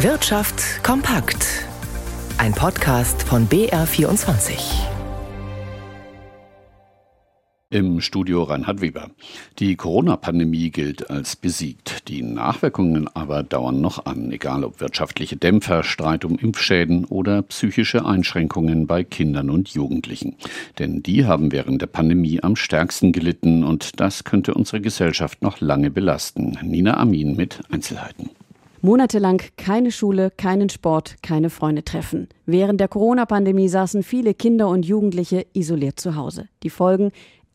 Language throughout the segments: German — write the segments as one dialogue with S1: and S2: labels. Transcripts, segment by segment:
S1: Wirtschaft kompakt. Ein Podcast von BR24.
S2: Im Studio Reinhard Weber. Die Corona-Pandemie gilt als besiegt. Die Nachwirkungen aber dauern noch an, egal ob wirtschaftliche Dämpfer, Streit um Impfschäden oder psychische Einschränkungen bei Kindern und Jugendlichen. Denn die haben während der Pandemie am stärksten gelitten und das könnte unsere Gesellschaft noch lange belasten. Nina Amin mit Einzelheiten.
S3: Monatelang keine Schule, keinen Sport, keine Freunde treffen. Während der Corona-Pandemie saßen viele Kinder und Jugendliche isoliert zu Hause. Die Folgen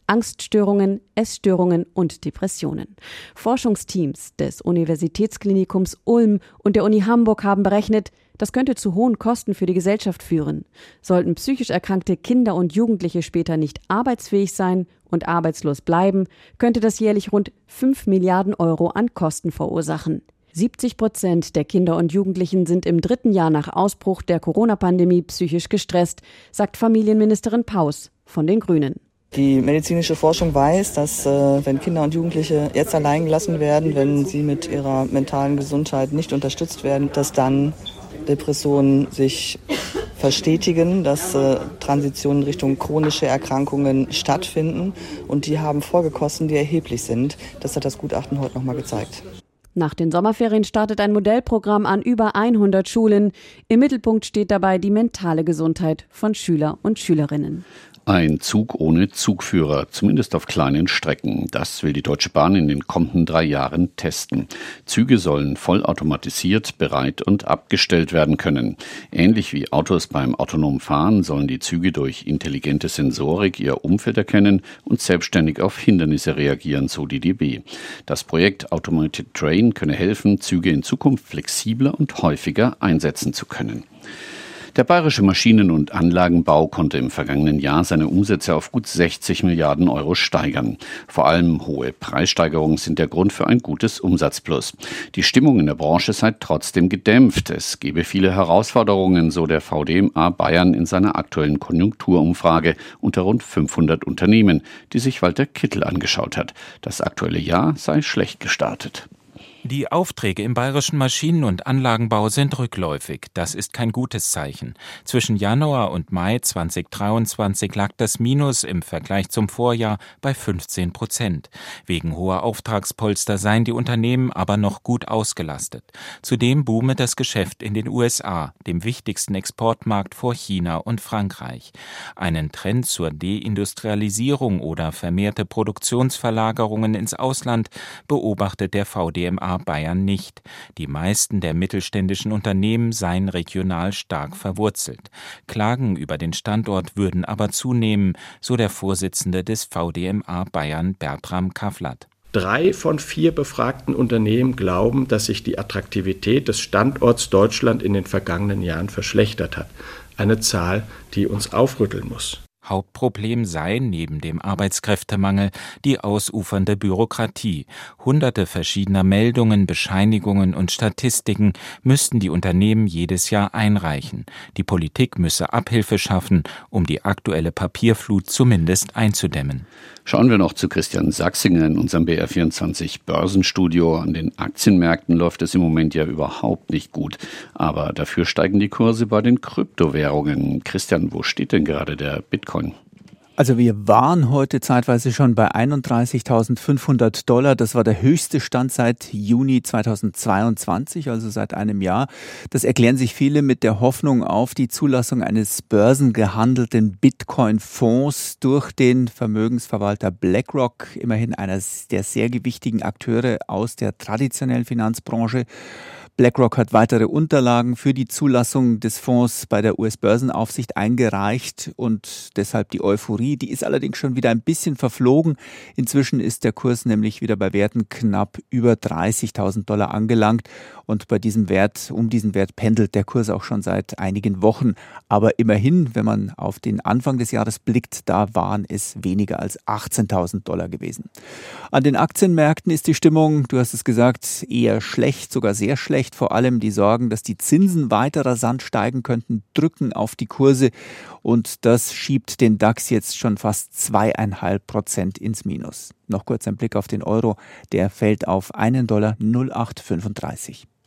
S3: Angststörungen, Essstörungen und Depressionen. Forschungsteams des Universitätsklinikums Ulm und der Uni Hamburg haben berechnet, das könnte zu hohen Kosten für die Gesellschaft führen. Sollten psychisch erkrankte Kinder und Jugendliche später nicht arbeitsfähig sein und arbeitslos bleiben, könnte das jährlich rund 5 Milliarden Euro an Kosten verursachen. 70 Prozent der Kinder und Jugendlichen sind im dritten Jahr nach Ausbruch der Corona-Pandemie psychisch gestresst, sagt Familienministerin Paus von den Grünen.
S4: Die medizinische Forschung weiß, dass äh, wenn Kinder und Jugendliche jetzt allein gelassen werden, wenn sie mit ihrer mentalen Gesundheit nicht unterstützt werden, dass dann Depressionen sich verstetigen, dass äh, Transitionen Richtung chronische Erkrankungen stattfinden und die haben Folgekosten, die erheblich sind. Das hat das Gutachten heute nochmal gezeigt.
S3: Nach den Sommerferien startet ein Modellprogramm an über 100 Schulen. Im Mittelpunkt steht dabei die mentale Gesundheit von Schüler und Schülerinnen.
S2: Ein Zug ohne Zugführer, zumindest auf kleinen Strecken. Das will die Deutsche Bahn in den kommenden drei Jahren testen. Züge sollen vollautomatisiert, bereit und abgestellt werden können. Ähnlich wie Autos beim autonomen Fahren sollen die Züge durch intelligente Sensorik ihr Umfeld erkennen und selbstständig auf Hindernisse reagieren, so die DB. Das Projekt Automated Train könne helfen, Züge in Zukunft flexibler und häufiger einsetzen zu können. Der bayerische Maschinen- und Anlagenbau konnte im vergangenen Jahr seine Umsätze auf gut 60 Milliarden Euro steigern. Vor allem hohe Preissteigerungen sind der Grund für ein gutes Umsatzplus. Die Stimmung in der Branche sei trotzdem gedämpft. Es gebe viele Herausforderungen, so der VDMA Bayern in seiner aktuellen Konjunkturumfrage unter rund 500 Unternehmen, die sich Walter Kittel angeschaut hat. Das aktuelle Jahr sei schlecht gestartet.
S5: Die Aufträge im bayerischen Maschinen- und Anlagenbau sind rückläufig. Das ist kein gutes Zeichen. Zwischen Januar und Mai 2023 lag das Minus im Vergleich zum Vorjahr bei 15 Prozent. Wegen hoher Auftragspolster seien die Unternehmen aber noch gut ausgelastet. Zudem boome das Geschäft in den USA, dem wichtigsten Exportmarkt vor China und Frankreich. Einen Trend zur Deindustrialisierung oder vermehrte Produktionsverlagerungen ins Ausland beobachtet der VDMA Bayern nicht. Die meisten der mittelständischen Unternehmen seien regional stark verwurzelt. Klagen über den Standort würden aber zunehmen, so der Vorsitzende des VDMA Bayern Bertram Kafflat.
S6: Drei von vier befragten Unternehmen glauben, dass sich die Attraktivität des Standorts Deutschland in den vergangenen Jahren verschlechtert hat. Eine Zahl, die uns aufrütteln muss.
S5: Hauptproblem sei neben dem Arbeitskräftemangel die ausufernde Bürokratie. Hunderte verschiedener Meldungen, Bescheinigungen und Statistiken müssten die Unternehmen jedes Jahr einreichen. Die Politik müsse Abhilfe schaffen, um die aktuelle Papierflut zumindest einzudämmen.
S2: Schauen wir noch zu Christian Sachsinger in unserem BR24 Börsenstudio. An den Aktienmärkten läuft es im Moment ja überhaupt nicht gut. Aber dafür steigen die Kurse bei den Kryptowährungen. Christian, wo steht denn gerade der Bitcoin?
S7: Also wir waren heute zeitweise schon bei 31.500 Dollar. Das war der höchste Stand seit Juni 2022, also seit einem Jahr. Das erklären sich viele mit der Hoffnung auf die Zulassung eines börsengehandelten Bitcoin-Fonds durch den Vermögensverwalter BlackRock, immerhin einer der sehr gewichtigen Akteure aus der traditionellen Finanzbranche. BlackRock hat weitere Unterlagen für die Zulassung des Fonds bei der US-Börsenaufsicht eingereicht und deshalb die Euphorie, die ist allerdings schon wieder ein bisschen verflogen. Inzwischen ist der Kurs nämlich wieder bei Werten knapp über 30.000 Dollar angelangt und bei diesem Wert, um diesen Wert pendelt der Kurs auch schon seit einigen Wochen. Aber immerhin, wenn man auf den Anfang des Jahres blickt, da waren es weniger als 18.000 Dollar gewesen. An den Aktienmärkten ist die Stimmung, du hast es gesagt, eher schlecht, sogar sehr schlecht. Vor allem die Sorgen, dass die Zinsen weiter rasant steigen könnten, drücken auf die Kurse und das schiebt den DAX jetzt schon fast zweieinhalb Prozent ins Minus. Noch kurz ein Blick auf den Euro, der fällt auf einen Dollar 0835.